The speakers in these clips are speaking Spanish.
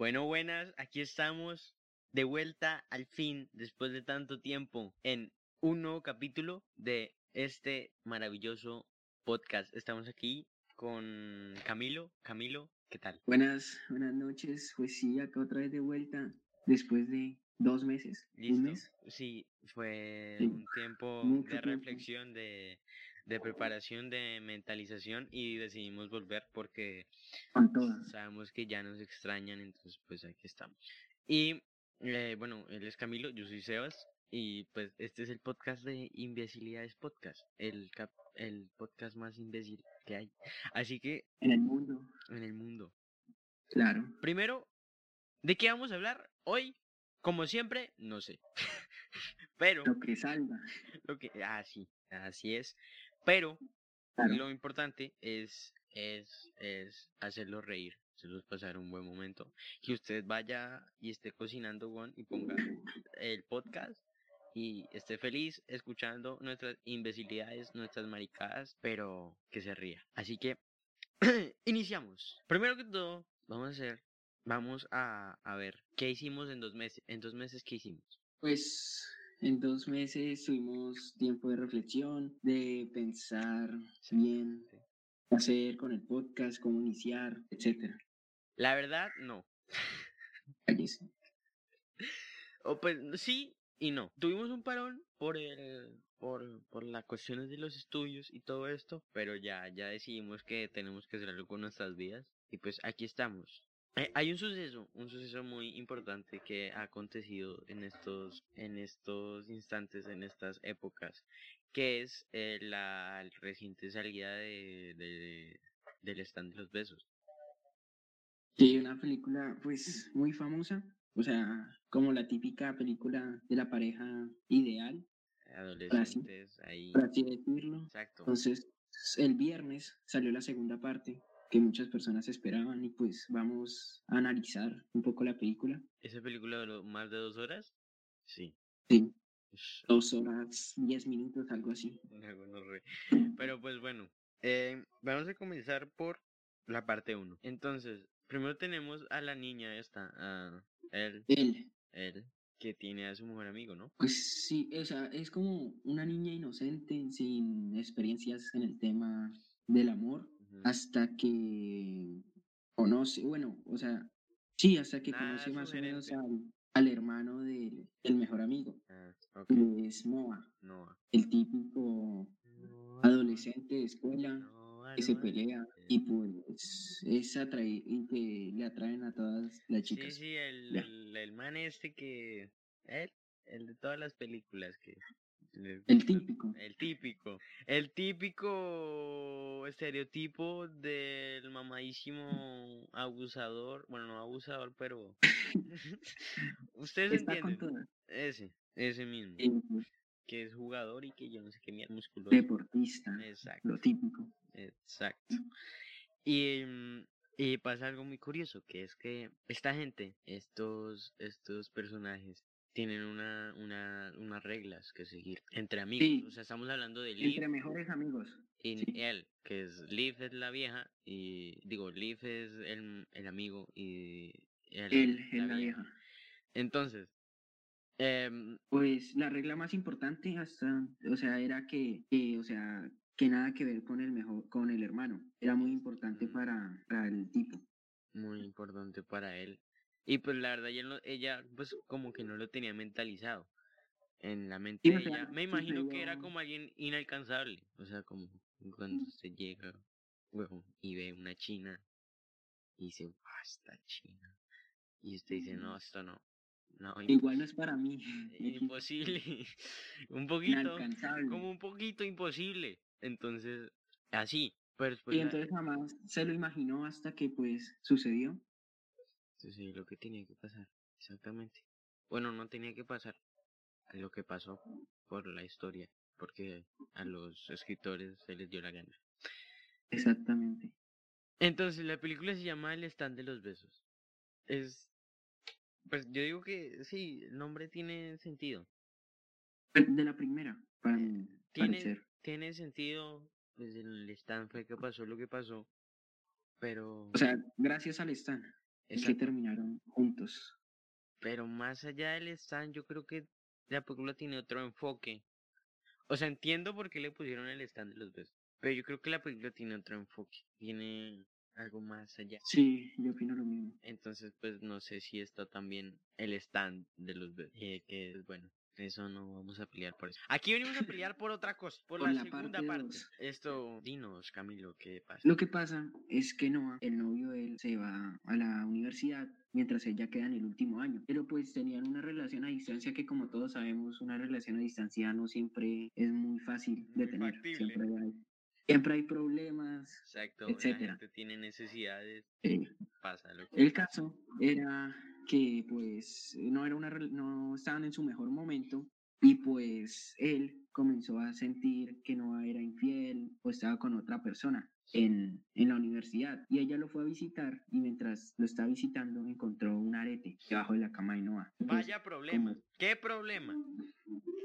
Bueno, buenas, aquí estamos de vuelta al fin, después de tanto tiempo, en un nuevo capítulo de este maravilloso podcast. Estamos aquí con Camilo. Camilo, ¿qué tal? Buenas, buenas noches. Pues sí, acá otra vez de vuelta, después de dos meses. ¿Un mes? Sí, fue Sí, un tiempo mucho de tiempo. reflexión, de, de preparación, de mentalización y decidimos volver porque sabemos que ya nos extrañan, entonces pues aquí estamos. Y eh, bueno, él es Camilo, yo soy Sebas y pues este es el podcast de Imbecilidades Podcast, el, cap- el podcast más imbécil que hay. Así que En el mundo, en el mundo. claro. Primero, ¿de qué vamos a hablar hoy? Como siempre, no sé. Pero Lo que salga. lo que ah sí, así es. Pero Claro. lo importante es, es, es hacerlos reír, hacerlos pasar un buen momento. Que usted vaya y esté cocinando, weón, y ponga el podcast y esté feliz escuchando nuestras imbecilidades, nuestras maricadas, pero que se ría. Así que, iniciamos. Primero que todo, vamos a hacer, vamos a, a ver qué hicimos en dos meses. En dos meses, ¿qué hicimos? Pues en dos meses tuvimos tiempo de reflexión, de pensar bien hacer con el podcast, cómo iniciar, etcétera. La verdad, no. Cállese. O pues sí y no. Tuvimos un parón por el por, por las cuestiones de los estudios y todo esto, pero ya ya decidimos que tenemos que hacer algo con nuestras vidas y pues aquí estamos. Eh, hay un suceso, un suceso muy importante que ha acontecido en estos en estos instantes, en estas épocas, que es eh, la reciente salida de, de del stand de los besos. Sí, una película pues muy famosa, o sea, como la típica película de la pareja ideal, Adolescentes ahí. por así decirlo. Exacto. Entonces, el viernes salió la segunda parte que muchas personas esperaban y pues vamos a analizar un poco la película. ¿Esa película duró más de dos horas? Sí. Sí, dos horas, diez minutos, algo así. Pero pues bueno, eh, vamos a comenzar por la parte 1. Entonces, primero tenemos a la niña esta, a él, Él, él, que tiene a su mejor amigo, ¿no? pues sí, o sea, es como una niña inocente, sin experiencias en el tema del amor, Hasta que conoce, bueno, o sea, sí, hasta que Nada conoce más o menos al, al hermano del, del mejor amigo, Ah, que es Noah, Noah. el típico Noah, adolescente de escuela Noah, que se pelea y pues es atraí y que le atraen a todas las Sí, chicas. sí, el, Ya. el, el man este que... Él, el de todas las películas que... El típico. El típico. El típico estereotipo del mamadísimo abusador. Bueno, no abusador, pero. Ustedes Está entienden. Ese, ese mismo. Que es jugador y que yo no sé qué mierda musculoso. deportista, Exacto, lo típico. exacto. Y, mm, y pasa algo muy curioso, que es que esta gente, estos, estos personajes, tienen una, una, unas reglas que seguir entre amigos. Sí. O sea, estamos hablando de Liv Entre mejores amigos. y Sí. él, que es Liv es la vieja y digo, Liv es el, el amigo y él, Él es la vieja. Entonces, em, Pues la regla más importante hasta, o sea, era que, que, o sea, que nada que ver con el mejor, con el hermano. Era muy importante para, para el tipo. muy importante para él. Y pues la verdad, ella, pues como que no lo tenía mentalizado en la mente Sí, de o sea, ella. Me imagino que era como alguien inalcanzable. O sea, como cuando se llega y ve una china y dice, "Ah, esta china. Y usted dice, no, esto no. No, Igual no es para mí. imposible. un poquito, Inalcanzable. como un poquito imposible. Entonces, así. Pero después y entonces jamás se lo imaginó hasta que pues sucedió. Sí, sí, lo que tenía que pasar, exactamente. Bueno, no tenía que pasar lo que pasó por la historia, porque a los escritores se les dio la gana. Exactamente. Entonces, la película se llama El stand de los besos. Es, pues yo digo que sí, el nombre tiene sentido. De la primera, para mi Tiene, parecer. tiene sentido, pues el stand fue que pasó lo que pasó, pero... O sea, gracias al Stan, es que terminaron besos. Pero más allá del stand, yo creo que la película tiene otro enfoque. O sea, entiendo por qué le pusieron el stand de los besos. Pero yo creo que la película tiene otro enfoque. Tiene algo más allá. Sí, yo opino lo mismo. Entonces, pues no sé si está también el stand de los besos. eh, que es bueno. Eso no vamos a pelear por eso. Aquí venimos a pelear por otra cosa, por, Por la, la segunda parte. Esto, dinos, Camilo, ¿qué pasa? Lo que pasa es que Noah, el novio de él, se va a la universidad mientras ella queda en el último año. Pero pues tenían una relación a distancia que como todos sabemos, una relación a distancia no siempre es muy fácil de tener. factible. Siempre hay, siempre hay problemas. Exacto, etcétera. la gente tiene necesidades, Eh, pasa lo que el caso era que pues no, era una, no estaban en su mejor momento y pues él comenzó a sentir que Noah era infiel o estaba con otra persona en, en la universidad y ella lo fue a visitar y mientras lo estaba visitando encontró un arete debajo de la cama de Noah. Vaya problema. como- ¿Qué problema?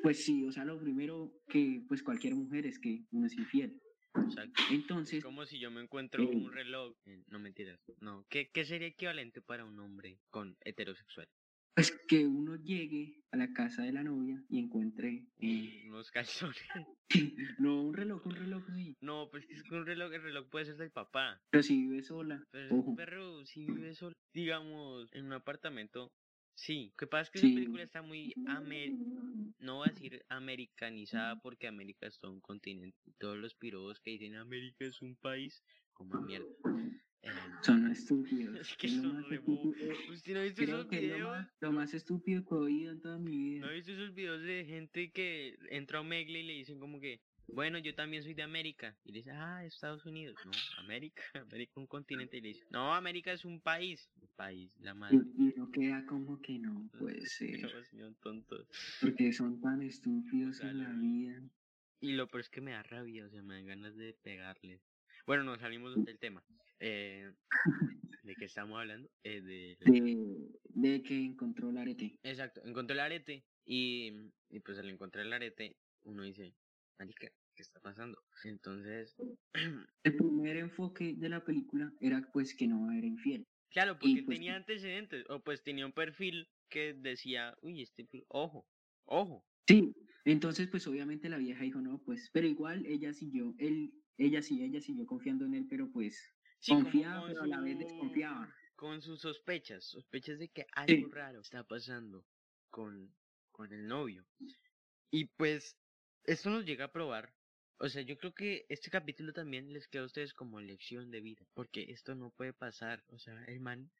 Pues sí, o sea, lo primero que pues cualquier mujer es que uno es infiel. Exacto. Es Entonces, como si yo me encuentro un reloj. eh, No mentiras. No. ¿Qué, ¿Qué sería equivalente para un hombre con heterosexual? pues que uno llegue a la casa de la novia y encuentre, eh, Unos calzones. no un reloj, un reloj sí, No, pues es que un reloj, el reloj puede ser del papá. pero si vive sola, Pero ojo, perro, si vive solo, digamos, en un apartamento. Sí, lo que pasa es que Sí. esa película está muy, amer- no voy a decir americanizada porque América es todo un continente. Todos los pirobos que dicen América es un país, como mierda. Eh, son estúpidos. es que son re ¿Usted no ha visto Creo esos es lo videos? más, lo más estúpido que he oído en toda mi ¿No vida. ha visto esos videos de gente que entra a Omegle y le dicen como que, bueno, yo también soy de América? Y le dice, ah, Estados Unidos. No, América, América es un continente. Y le dice, no, América es un país. Un país, la madre. Y, y no queda como que no puede ser, No, señor tonto. porque son tan estúpidos en la vida. Y lo peor es que me da rabia, o sea, me dan ganas de pegarles. Bueno, nos salimos del tema. Eh, ¿De qué estamos hablando? Eh, de... De, de que encontró el arete. Exacto, encontré el arete y, y pues al encontrar el arete uno dice, marica, ¿qué está pasando? Entonces, El primer enfoque de la película era pues que no era infiel. claro, porque pues, tenía antecedentes, o pues tenía un perfil que decía, uy, este, ojo, ojo. Sí, entonces pues obviamente la vieja dijo no, pues, pero igual ella siguió, él, ella sí, ella siguió confiando en él, pero pues Sí, confiaba, con pero a la vez desconfiaba. Con sus sospechas, sospechas de que algo raro está pasando con, con el novio. Y pues, esto nos llega a probar. O sea, yo creo que este capítulo también les queda a ustedes como lección de vida. Porque esto no puede pasar. O sea, el man.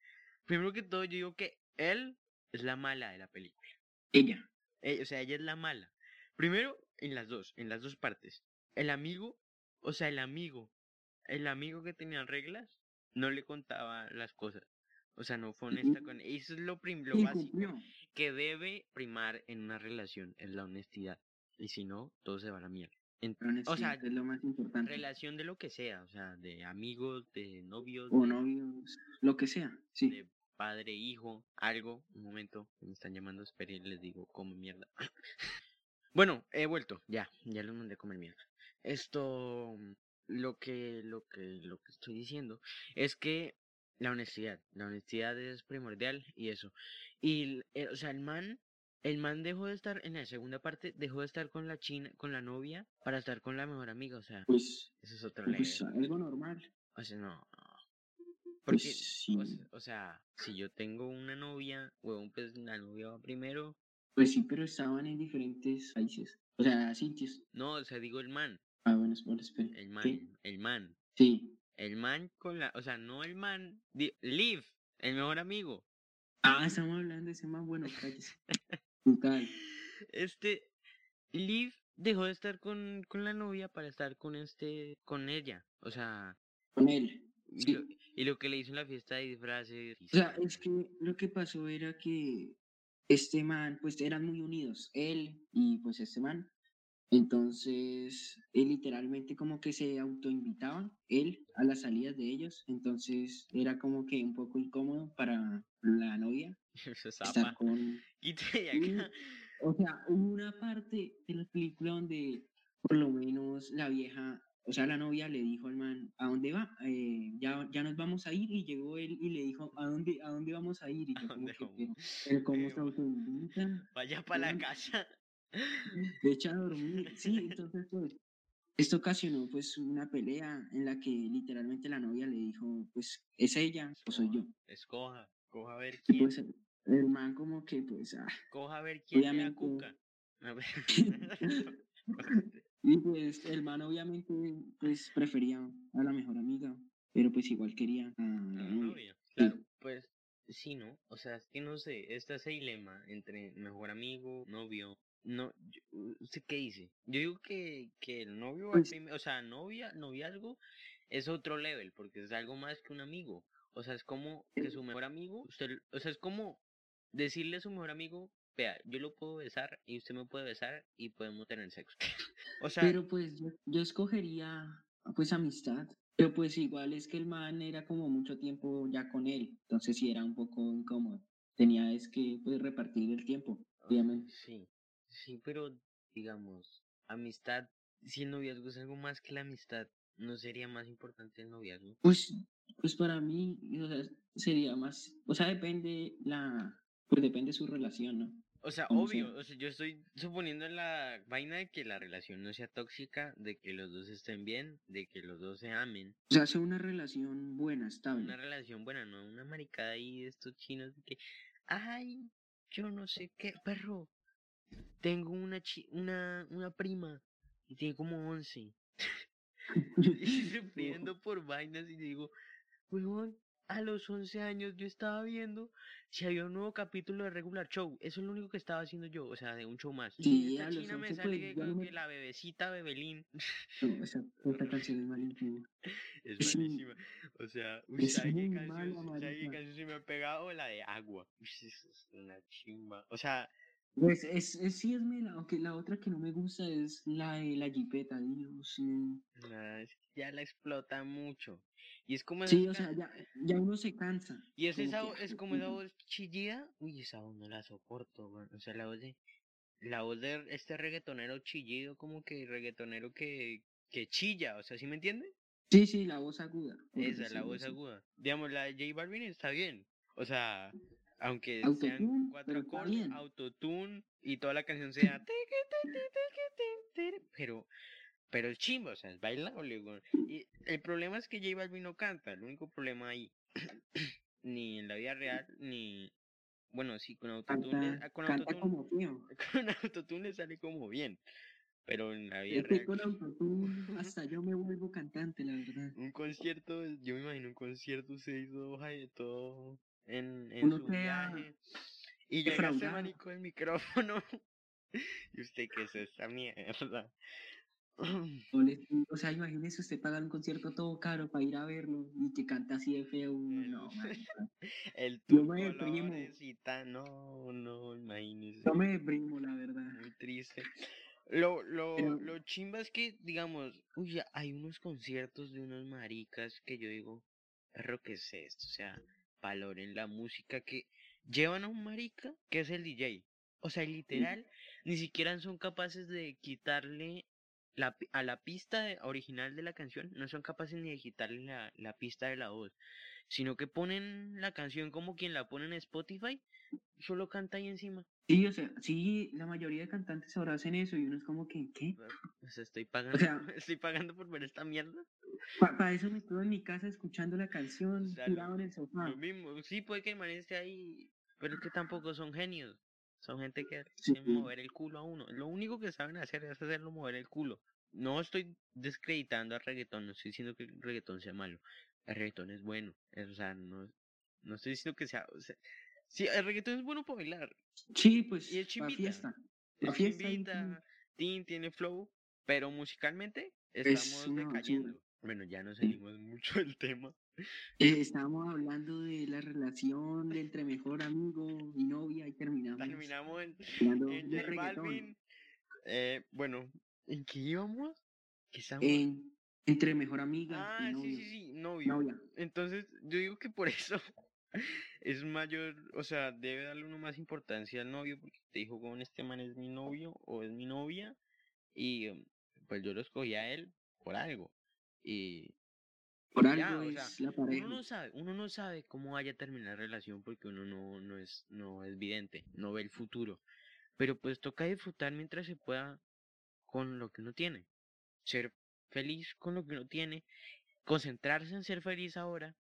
Primero que todo, yo digo que él es la mala de la película. Ella. Eh, o sea, ella es la mala. Primero, en las dos, en las dos partes. El amigo, o sea, el amigo, el amigo que tenía reglas, no le contaba las cosas. O sea, no fue honesta con Eso es lo, prim- lo básico que debe primar en una relación, es la honestidad. Y si no, todo se va a la mierda. En- La o sea, es lo más importante. relación de lo que sea, o sea, de amigos, de novios, O de- novios, lo que sea, sí. de padre, hijo, algo. Un momento, me están llamando, esperen, les digo, come mierda. bueno, he vuelto, ya, ya los mandé a comer mierda. Esto, lo que, lo que, lo que estoy diciendo es que la honestidad, la honestidad es primordial y eso. Y, eh, o sea, el man, el man dejó de estar, en la segunda parte, dejó de estar con la china, con la novia, para estar con la mejor amiga, o sea, Pues, eso es otro pues algo normal. O sea, no. Pues Porque, sí. o, se- o sea, si yo tengo una novia, huevón, pues la novia va primero. Pues sí, pero estaban en diferentes países. O sea, sitios. No, o sea, digo el man, Ah, bueno, espera, espera. el man, ¿Qué? el man. Sí. El man con la, o sea, no el man, Liv, el mejor amigo. Ah, estamos hablando de ese más bueno, cállese. Total. Este, Liv dejó de estar con, con la novia para estar con este, con ella. O sea, Con él. y, lo, y lo que le hizo en la fiesta de disfraces. O sea, es que lo que pasó era que este man, pues eran muy unidos, él y pues este man. Entonces, él literalmente como que se autoinvitaban, él, a las salidas de ellos. Entonces, era como que un poco incómodo para la novia Eso estar con... Acá. O sea, hubo una parte de la película donde por lo menos la vieja o sea, la novia le dijo al man, ¿a dónde va? Eh, ya, ya nos vamos a ir y llegó él y le dijo, ¿a dónde, a dónde vamos a ir? Y ¿A yo como que, vamos? pero, pero ¿cómo Pero- se autoinvita? Vaya para la casa. Se echa a dormir. Sí, entonces pues, esto ocasionó pues una pelea en la que literalmente la novia le dijo, pues, ¿es ella o soy yo? Escoja, coja a ver Y quién, pues el, el man como que pues, ah, coja a ver quién obviamente- cuca. A ver. y pues el man obviamente pues prefería a la mejor amiga, pero pues igual quería a la La novia. Claro, pues sí, ¿no? O sea, es que no sé, está ese dilema entre mejor amigo, novio. No, ¿usted qué dice? Yo digo que, que el novio, Pues- prim- o sea, novia, noviazgo es otro level, porque es algo más que un amigo. O sea, es como que su mejor amigo, usted, o sea, es como decirle a su mejor amigo, vea, yo lo puedo besar y usted me puede besar y podemos tener sexo. o sea, Pero pues yo, yo escogería pues amistad. Pero pues igual es que el man era como mucho tiempo ya con él, entonces sí era un poco incómodo. Tenía es que pues repartir el tiempo, obviamente. Sí, sí, pero digamos, amistad, si el noviazgo es algo más que la amistad, ¿no sería más importante el noviazgo? Pues, pues para mí o sea, sería más, o sea, depende la, pues depende su relación, ¿no? O sea, ¿Cómo obvio, sea? o sea, yo estoy suponiendo la vaina de que la relación no sea tóxica, de que los dos estén bien, de que los dos se amen. O sea, sea una relación buena, estable. Una relación buena, no una maricada ahí de estos chinos de que, ay, yo no sé qué, perro, tengo una chi una, una prima y tiene como 11. y sufriendo por vainas y digo, weón, a los 11 años yo estaba viendo si había un nuevo capítulo de Regular Show. Eso es lo único que estaba haciendo yo, o sea, de un show más. Sí, y esta china me 11, sale pues, que, con me- que la bebecita Bebelín No, esa, esa canción es malísima. es malísima. O sea, uy, ¿sabe qué canción, sabe qué canción se me ha pegado? La de agua. Es una chimba. O sea, Pues es, es, sí es mela, aunque la otra que no me gusta es la de la jipeta, Dios. que ya la explota mucho. Y es como Sí, o sea, ya, ya uno se cansa. Y es como esa, que, es como esa voz chillida. Uy, esa voz no la soporto. O sea, la voz de. La voz de este reggaetonero chillido, como que reggaetonero que, que chilla. O sea, ¿sí me entiende? Sí, sí, la voz aguda. Esa, la voz aguda. Digamos, la de J Balvin está bien. O sea, aunque sean cuatro bien. autotune y toda la canción sea. Pero, pero es chimba, o sea, es bailable. Y el problema es que J Balvin no canta. El único problema ahí, ni en la vida real, ni. Bueno, sí, con autotune, Canta, ah, con autotune, como feo. con autotune le sale como bien. Pero en la vida real. con autotune hasta yo me vuelvo cantante, la verdad. Un concierto, yo me imagino un concierto se hizo todo en, en Uno su viaje. Y llega este defraudado. manico el micrófono. ¿Y usted qué es esa mierda? O, le- o sea, imagínese usted pagar un concierto todo caro para ir a verlo y que canta así de feo. El- No. El turco me deprimo. No, no, imagínese. Yo me deprimo, la verdad. Muy triste. Lo, lo, Pero- lo chimba es que, digamos, uy, hay unos conciertos de unos maricas que yo digo, perro, ¿qué es esto? O sea, valoren la música que llevan a un marica que es el DJ. O sea, literal, ni siquiera son capaces de quitarle la, a la pista de- original de la canción, no son capaces ni de quitarle la, la pista de la voz, sino que ponen la canción como quien la pone en Spotify, solo canta ahí encima. Sí, o sea, sí, la mayoría de cantantes ahora hacen eso y uno es como que, ¿qué? O sea, estoy pagando, sea- estoy pagando por ver esta mierda. Para eso me quedo en mi casa escuchando la canción, sea, tirado en el sofá. Lo mismo, sí puede que el man esté ahí, pero es que tampoco son genios. Son gente que Sí. sabe mover el culo a uno. Lo único que saben hacer es hacerlo mover el culo. No estoy descreditando al reggaetón, no estoy diciendo que el reggaetón sea malo. El reggaetón es bueno. es- o sea, no, no estoy diciendo que sea, o sea, Sí, el reggaetón es bueno para bailar. Sí, pues, Y es chimbita. fiesta. Es fiesta tin, tiene flow, pero musicalmente Es estamos decayendo. Bueno, ya nos salimos mucho del tema. Eh, estábamos hablando de la relación de entre mejor amigo y novia y terminamos Terminamos en, en de J. Balvin. Eh, bueno, ¿en qué íbamos? ¿Qué? En- entre mejor amiga Ah, y sí, novio. sí, sí, novio. novia. Entonces, yo digo que por eso es mayor, o sea, debe darle uno más importancia al novio, porque te dijo, con este man es mi novio o es mi novia, y um, pues yo lo escogí a él por algo. y Por ya, algo o sea, es la pareja. uno no sabe, uno no sabe cómo vaya a terminar la relación porque uno no, no es, no es vidente, no ve el futuro. Pero pues toca disfrutar mientras se pueda con lo que uno tiene. Ser feliz con lo que uno tiene, concentrarse en ser feliz ahora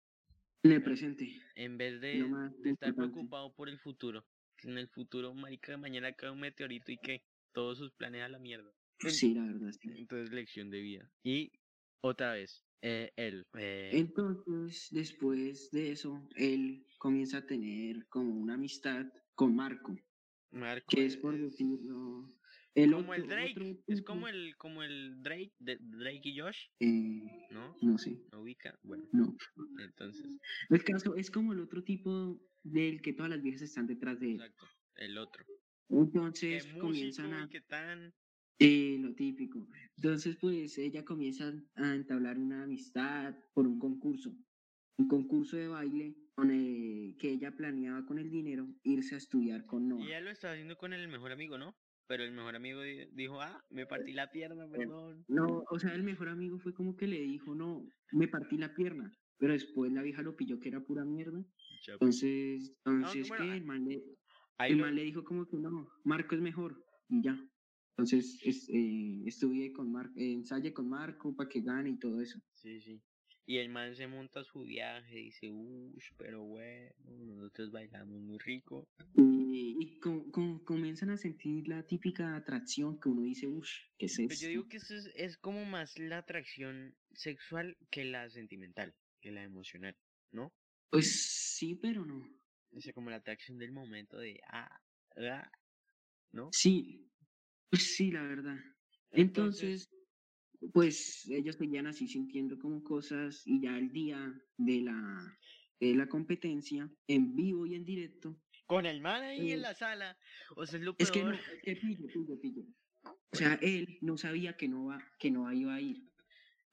En el presente. en vez de, estar preocupado por el futuro. Que En el futuro, marica, mañana cae un meteorito y que todos sus planes a la mierda. Sí, la verdad, sí. Entonces, lección de vida. Y otra vez, eh, él. eh, Entonces, después de eso, él comienza a tener como una amistad con Marco, Marco que es por decirlo. El como el Drake. otro Es como el, como el Drake, de Drake y Josh, eh, ¿no? no sé, ¿No ubica? Bueno, no. entonces, El caso es como el otro tipo del que todas las viejas están detrás de él. exacto. El otro. Entonces comienzan a... y tan. Eh, lo típico. Entonces, pues ella comienza a entablar una amistad por un concurso. Un concurso de baile con el que ella planeaba con el dinero irse a estudiar con Y Noah. ella lo estaba haciendo con el mejor amigo, ¿no? Pero el mejor amigo di- dijo, ah, me partí la pierna, perdón. No, o sea, el mejor amigo fue como que le dijo, no, me partí la pierna. Pero después la vieja lo pilló que era pura mierda. Entonces, entonces bueno, ah, el man, le, el lo- man le dijo como que no, Marco es mejor. Y ya. Entonces, es, eh, estudié con Marco, ensayé con Marco para que gane y todo eso. Sí, sí. Y el man se monta su viaje, dice, uff, pero bueno, nosotros bailamos muy rico. Y, y com- com- comienzan a sentir la típica atracción que uno dice, uff, ¿qué es Pero esto? yo digo que eso es, es como más la atracción sexual que la sentimental, que la emocional, ¿no? Pues sí, pero no. Sea, como la atracción del momento de, ah, ah, ¿no? Sí, pues sí, la verdad. Entonces, pues ellos seguían así sintiendo como cosas y ya el día de la, de la competencia, en vivo y en directo, con el man ahí en eh, la sala, o sea, es lo es que no, es que pillo, pillo, pillo. O sea, él no sabía que Nova, que Nova iba a ir.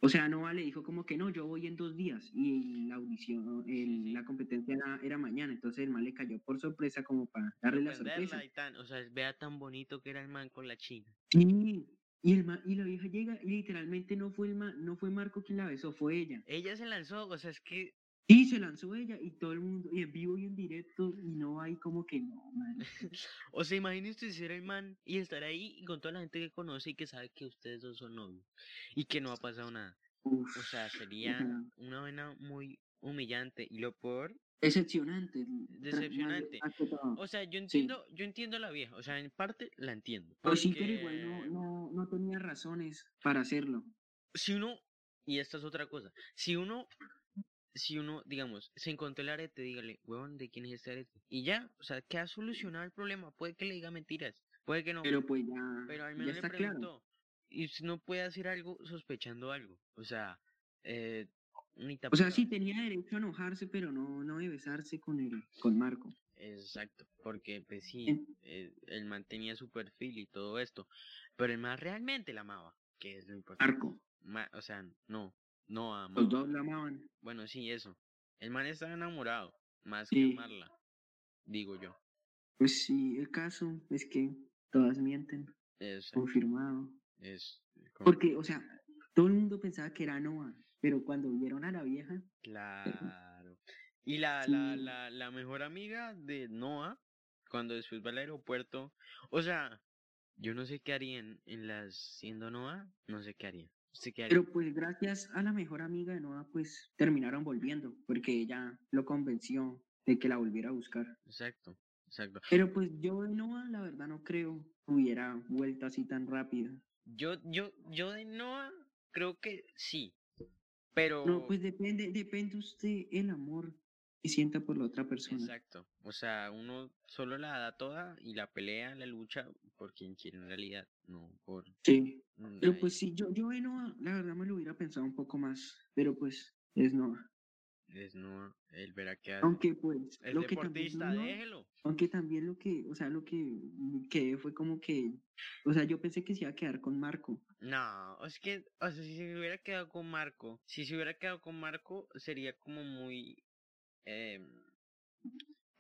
O sea, Nova le dijo como que no, yo voy en dos días y la audición, el- la competencia era, era mañana, entonces el man le cayó por sorpresa como para darle la sorpresa. tan, o sea, vea tan bonito que era el man con la china. Sí, y, el ma- y la vieja llega y literalmente no fue, el ma- no fue Marco quien la besó, fue ella. Ella se lanzó, o sea, es que Y se lanzó ella y todo el mundo, y en vivo y en directo, y no hay como que no, man. O sea, imagínese ser el man y estar ahí y con toda la gente que conoce y que sabe que ustedes dos son novios y que no ha pasado nada. Uf, O sea, sería una vaina muy humillante y lo peor, decepcionante. decepcionante. o sea, yo Sí. entiendo, yo entiendo a la vieja, o sea, en parte la entiendo. Pues sí, pero igual no, no, no tenía razones para hacerlo. Si uno, y esta es otra cosa, si uno, si uno, digamos, se encontró el arete, dígale, huevón, ¿de quién es este arete? Y ya, o sea, que ha solucionado el problema, puede que le diga mentiras, puede que no, Pero pues ya, pero al ya menos le está claro. preguntó. Y usted no puede hacer algo sospechando algo. O sea, eh, O sea, sí tenía derecho a enojarse, pero no, no de besarse con el, con Marco. Exacto, porque pues sí, En- eh, él mantenía su perfil y todo esto. Pero el más realmente la amaba, que es lo importante. Marco. Ma- o sea, no, no Los amaba. dos la amaban. Bueno, sí, eso. El man estaba enamorado, más que amarla, digo yo. Pues sí, el caso es que todas mienten, Es, confirmado. es como- Porque, o sea, todo el mundo pensaba que era Noah, pero cuando vieron a la vieja, Claro. Y la, la, Sí. la, la mejor amiga de Noah, cuando después va al aeropuerto, o sea, yo no sé qué harían en las, siendo Noah, no sé qué harían. ¿Usted qué haría? pero pues gracias a la mejor amiga de Noah, pues terminaron volviendo, porque ella lo convenció de que la volviera a buscar. Exacto, exacto. Pero pues yo de Noah, la verdad, no creo hubiera vuelto así tan rápido. Yo, yo, yo de Noah creo que sí, pero... No, pues depende, depende usted el amor que sienta por la otra persona. Exacto. O sea, uno solo la da toda y la pelea, la lucha por quien quiere en realidad, no por... Sí. mm, Pero pues sí, yo, yo Noah, la verdad me lo hubiera pensado un poco más, pero pues es Noah. Es Noah, él verá hace. Aunque pues, Es lo que también deportista, déjelo. Aunque también lo que, o sea, lo que quedé fue como que, o sea, yo pensé que se iba a quedar con Marco. No, es que, o sea, si se hubiera quedado con Marco, si se hubiera quedado con Marco, sería como muy em,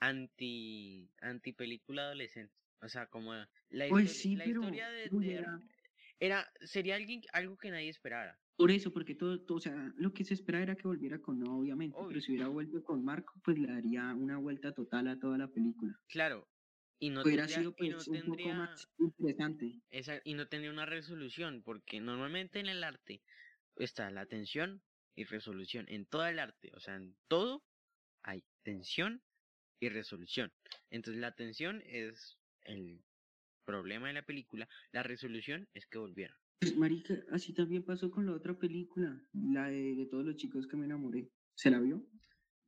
anti, anti película adolescente. O sea, como la, histori- sí, la pero historia de, era, sería alguien, algo que nadie esperara. Por eso, porque todo, todo, o sea, lo que se espera era que volviera con no, obviamente, Obvio. pero si hubiera vuelto con Marco, pues le daría una vuelta total a toda la película. Claro. Y no hubiera tendría, sido y no pues un poco tendría más interesante. esa, y no tendría una resolución, porque normalmente en el arte está la tensión y resolución. En todo el arte, o sea, en todo hay tensión y resolución. Entonces la tensión es el problema de la película, la resolución es que volviera. Pues, marica, así también pasó con la otra película, la de, de todos los chicos que me enamoré. ¿Se la vio?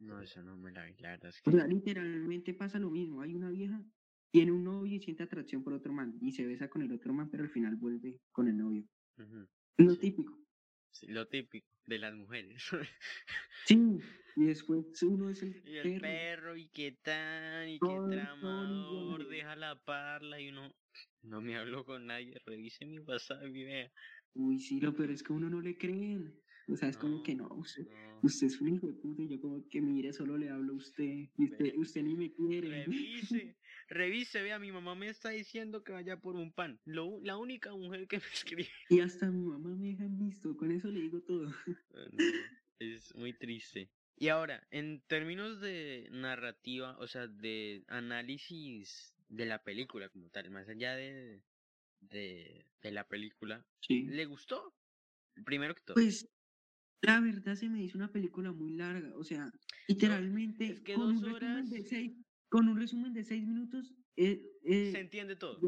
No, eso no me la vi, la verdad es O que... sea, literalmente pasa lo mismo. Hay una vieja, tiene un novio y siente atracción por otro man, y se besa con el otro man, pero al final vuelve con el novio. Es lo Sí. típico. Lo típico de las mujeres. Sí, y después uno es el, y el perro. perro, y qué tan, y qué tramador, deja la parla, y uno... No me hablo con nadie, revise mi WhatsApp y vea. Uy, sí, lo peor es que uno no le creen. O sea, es como que no, usted, no. usted es un hijo de puta, y yo como que mire, solo le hablo a usted, y usted, Ve. usted ni me quiere. Revise, revise, vea, mi mamá me está diciendo que vaya por un pan. Lo, la única mujer que me escribe. Y hasta mi mamá me deja visto, con eso le digo todo. Ah, no, es muy triste. Y ahora, en términos de narrativa, o sea, de análisis de la película como tal, más allá de, de, de la película, Sí. ¿le gustó? Primero que todo. Pues, la verdad se me hizo una película muy larga, o sea, literalmente es que con dos un resumen de horas- seis, con un resumen de seis minutos, eh, eh, Se entiende todo.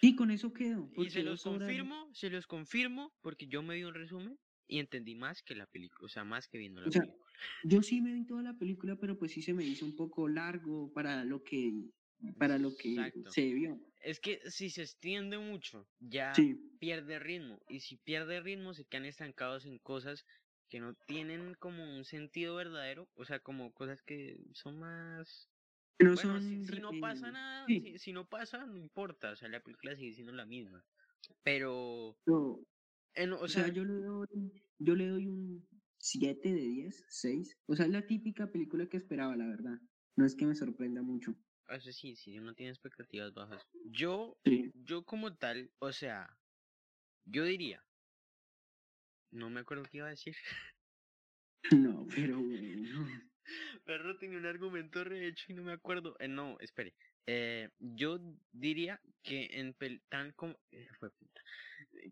Sí, con eso quedo. Y se los horas- confirmo, se los confirmo, porque yo me vi un resumen y entendí más que la película, o sea, más que viendo la O sea, película. Yo sí me vi toda la película, pero pues sí se me hizo un poco largo para lo que, para lo que Exacto. se vio. Es que si se extiende mucho, ya Sí, pierde ritmo. Y si pierde ritmo, se quedan estancados en cosas que no tienen como un sentido verdadero. O sea, como cosas que son más... no Bueno, son si, si no pasa nada, sí. si, si no pasa, no importa. O sea, la película sigue siendo la misma. Pero... no, en- o o sea, sea, yo le doy, yo le doy un 7 de 10, 6. O sea, es la típica película que esperaba, la verdad. No es que me sorprenda mucho. o sea, sí, si uno tiene expectativas bajas. Yo, Sí. yo como tal, o sea, yo diría... No me acuerdo qué iba a decir. No, pero bueno. Perro tenía un argumento rehecho y no me acuerdo. Eh, no, espere. Eh, yo diría que en pel- tan como eh,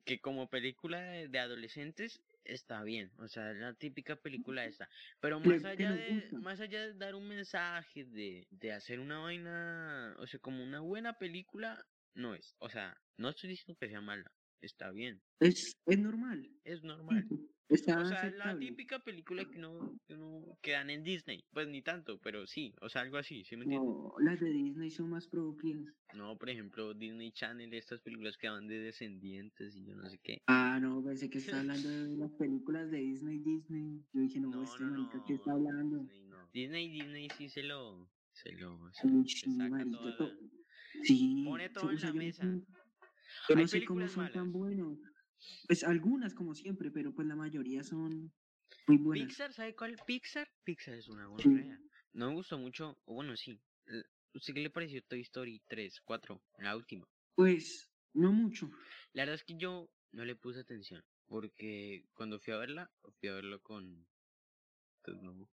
que como película de, de adolescentes está bien, o sea, la típica película esta. Pero más allá de más allá de dar un mensaje de de hacer una vaina, o sea, como una buena película no es. O sea, no estoy diciendo que sea mala, está bien, Es, es normal. es normal. Está O sea, la aceptable. típica película que no, que no que dan en Disney. Pues ni tanto, pero sí, o sea, algo así, ¿sí me entiendes? No, las de Disney son más producidas. No, por ejemplo, Disney Channel, estas películas que van de descendientes y yo no sé qué. Ah, no, pensé que está hablando de las películas de Disney, Disney. Yo dije, no, No, este no, ¿qué está hablando? Disney. Disney, Disney sí se lo, se lo, se, Uy, se sí, saca marica, toda to- la- Sí. Pone todo en la mesa. Yo no sé cómo son tan buenos. Pues algunas, como siempre, pero pues la mayoría son muy buenas. Pixar, ¿sabe cuál? Pixar. Pixar es una Sí. buena No me gustó mucho, o bueno, sí. ¿Usted qué le pareció Toy Story 3, 4, la última? Pues, no mucho. La verdad es que yo no le puse atención, porque cuando fui a verla, fui a verlo con... pues, no,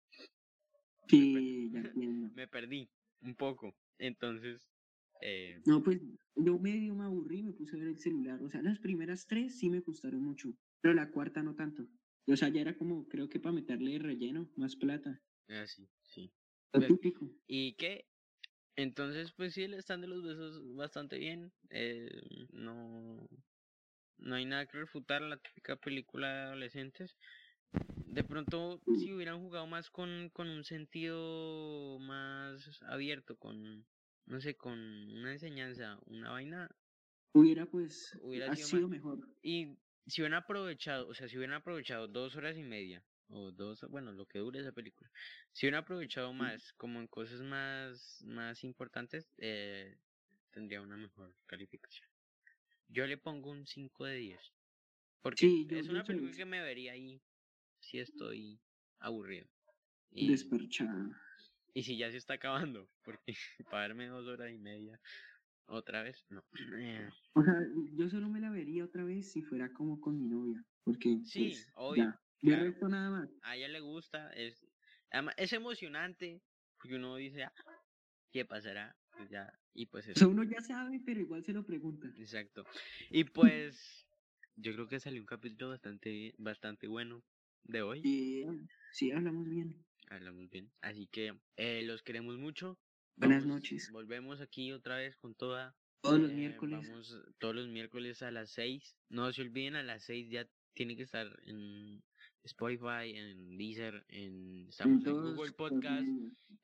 Sí, ya entiendo. me perdí un poco, entonces... Eh, No, pues yo medio me aburrí y me puse a ver el celular. O sea, las primeras tres sí me gustaron mucho, pero la cuarta no tanto. O sea, ya era como, creo que para meterle relleno, más plata. ah, sí, sí. Lo típico. ¿Y qué? Entonces, pues sí, el stand de los besos bastante bien. eh, no, no hay nada que refutar la típica película de adolescentes. De pronto, si hubieran jugado más con, con un sentido más abierto, con, no sé, con una enseñanza, una vaina, Hubiera pues, Hubiera ha sido sido mejor. y si hubieran aprovechado, o sea, si hubieran aprovechado dos horas y media, o dos, bueno, lo que dure esa película, si hubieran aprovechado más, como en cosas más, más importantes, eh, tendría una mejor calificación. Yo le pongo un 5 de 10. Porque Sí, yo- es una película que me vería ahí si estoy aburrido. Y, Desperchada. Y si ya se está acabando, porque para verme dos horas y media, otra vez, no. Eh, O sea, yo solo me la vería otra vez si fuera como con mi novia. Porque, Sí, pues, obvio, ya. De claro. resto nada más. a ella le gusta, es, además, es emocionante, porque uno dice, "Ah, ¿qué pasará? Pues ya, y pues O eso, sea, uno ya sabe, pero igual se lo pregunta. exacto. Y pues, yo creo que salió un capítulo bastante, bastante bueno de hoy. Y sí, hablamos bien. Hablamos bien. Así que eh, los queremos mucho. Buenas noches. Volvemos aquí otra vez con toda. Todos los eh, miércoles. Vamos todos los miércoles a las 6. No se olviden, a las 6 ya tiene que estar en Spotify, en Deezer, en, estamos en, Google Podcast,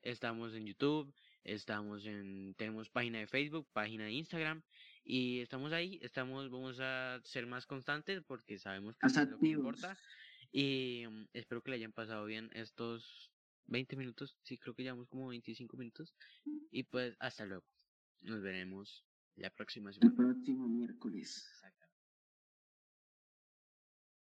estamos en YouTube, estamos en, tenemos página de Facebook, página de Instagram. Y estamos ahí, estamos, vamos a ser más constantes porque sabemos que es lo que importa. Y mm, espero que le hayan pasado bien estos 20 minutos. Sí, creo que llevamos como 25 minutos. Y pues hasta luego. Nos veremos la próxima El semana. próximo miércoles. Exactamente.